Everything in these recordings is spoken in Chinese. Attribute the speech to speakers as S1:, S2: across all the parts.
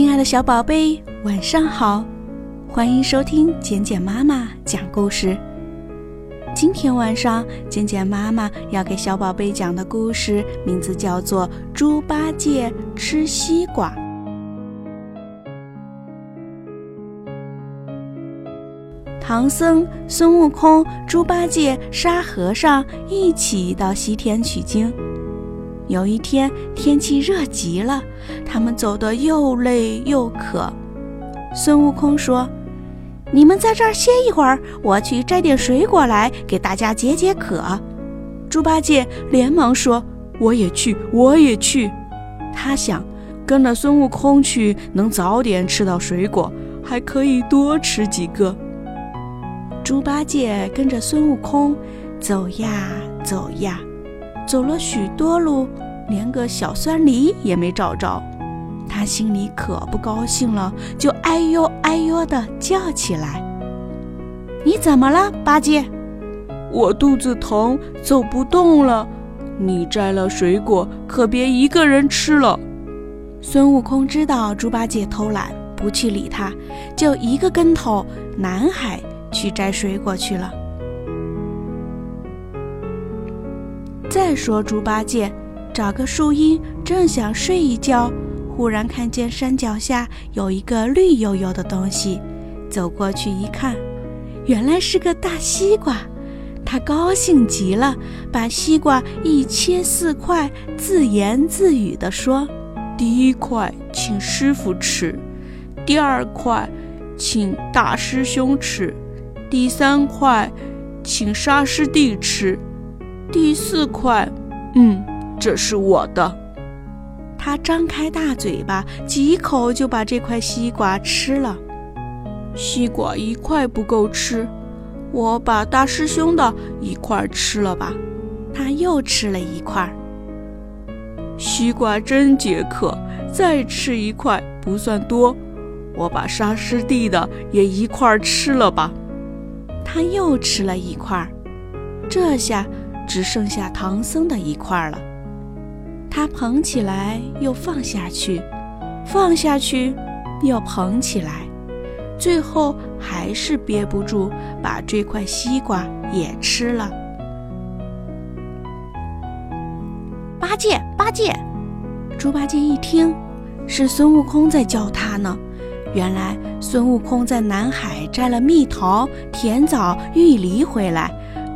S1: 亲爱的小宝贝，晚上好！欢迎收听简简妈妈讲故事。今天晚上，简简妈妈要给小宝贝讲的故事名字叫做《猪八戒吃西瓜》。唐僧、孙悟空、猪八戒、沙和尚一起到西天取经。有一天，天气热极了，他们走得又累又渴。孙悟空说：“你们在这儿歇一会儿，我去摘点水果来给大家解解渴。”猪八戒连忙说：“我也去，我也去。”他想跟着孙悟空去，能早点吃到水果，还可以多吃几个。猪八戒跟着孙悟空走呀走呀。走了许多路，连个小酸梨也没找着，他心里可不高兴了，就哎呦哎呦的叫起来：“你怎么了，八戒？
S2: 我肚子疼，走不动了。你摘了水果，可别一个人吃了。”
S1: 孙悟空知道猪八戒偷懒，不去理他，就一个跟头南海去摘水果去了。再说猪八戒找个树荫，正想睡一觉，忽然看见山脚下有一个绿油油的东西，走过去一看，原来是个大西瓜。他高兴极了，把西瓜一切四块，自言自语地说：“
S2: 第一块请师傅吃，第二块请大师兄吃，第三块请沙师弟吃。”第四块，嗯，这是我的。
S1: 他张开大嘴巴，几口就把这块西瓜吃了。
S2: 西瓜一块不够吃，我把大师兄的一块吃了吧。
S1: 他又吃了一块。
S2: 西瓜真解渴，再吃一块不算多，我把沙师弟的也一块吃了吧。
S1: 他又吃了一块，这下。只剩下唐僧的一块了，他捧起来又放下去，放下去又捧起来，最后还是憋不住，把这块西瓜也吃了。八戒，八戒！猪八戒一听，是孙悟空在叫他呢。原来孙悟空在南海摘了蜜桃、甜枣、玉梨回来。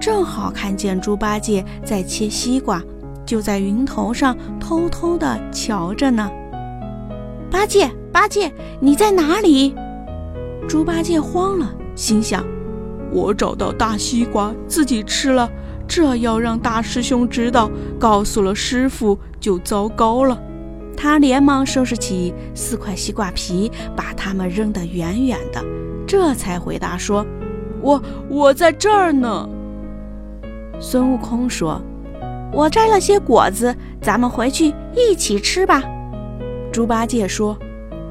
S1: 正好看见猪八戒在切西瓜，就在云头上偷偷地瞧着呢。八戒，八戒，你在哪里？猪八戒慌了，心想：
S2: 我找到大西瓜，自己吃了，这要让大师兄知道，告诉了师傅就糟糕了。
S1: 他连忙收拾起四块西瓜皮，把它们扔得远远的，这才回答说：“
S2: 我我在这儿呢。”
S1: 孙悟空说：“我摘了些果子，咱们回去一起吃吧。”猪八戒说：“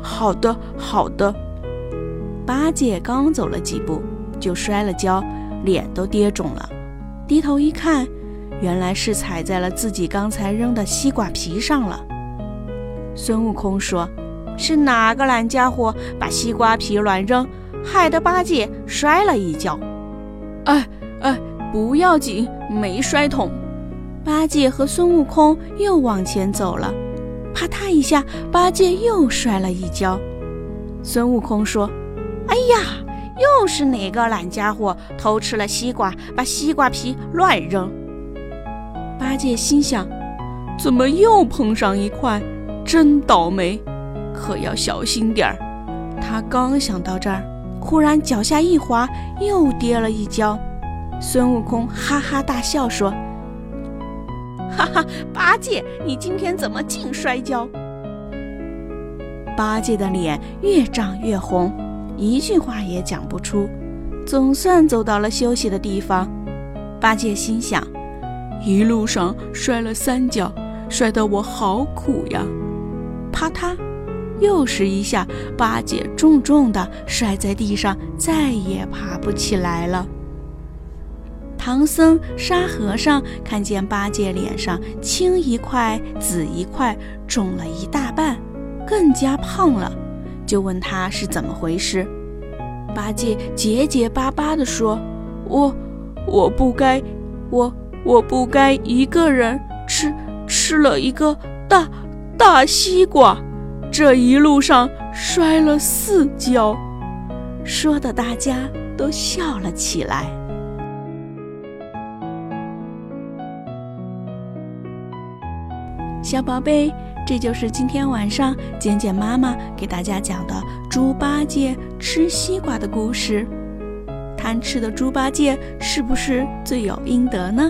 S2: 好的，好的。”
S1: 八戒刚走了几步，就摔了跤，脸都跌肿了。低头一看，原来是踩在了自己刚才扔的西瓜皮上了。孙悟空说：“是哪个懒家伙把西瓜皮乱扔，害得八戒摔了一跤？”
S2: 哎。不要紧，没摔桶。
S1: 八戒和孙悟空又往前走了，啪嗒一下，八戒又摔了一跤。孙悟空说：“哎呀，又是哪个懒家伙偷吃了西瓜，把西瓜皮乱扔？”八戒心想：“
S2: 怎么又碰上一块？真倒霉，可要小心点儿。”
S1: 他刚想到这儿，忽然脚下一滑，又跌了一跤。孙悟空哈哈大笑说：“ 哈哈，八戒，你今天怎么净摔跤？”八戒的脸越涨越红，一句话也讲不出。总算走到了休息的地方，八戒心想：
S2: 一路上摔了三跤，摔得我好苦呀！
S1: 啪嗒，又是一下，八戒重重的摔在地上，再也爬不起来了。唐僧、沙和尚看见八戒脸上青一块紫一块，肿了一大半，更加胖了，就问他是怎么回事。
S2: 八戒结结巴巴地说：“我我不该，我我不该一个人吃吃了一个大大西瓜，这一路上摔了四跤。”
S1: 说的大家都笑了起来。小宝贝，这就是今天晚上简简妈妈给大家讲的猪八戒吃西瓜的故事。贪吃的猪八戒是不是罪有应得呢？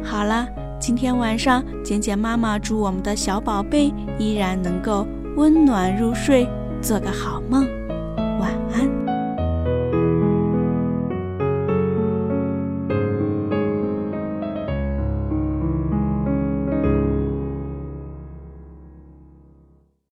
S1: 好了，今天晚上简简妈妈祝我们的小宝贝依然能够温暖入睡，做个好梦，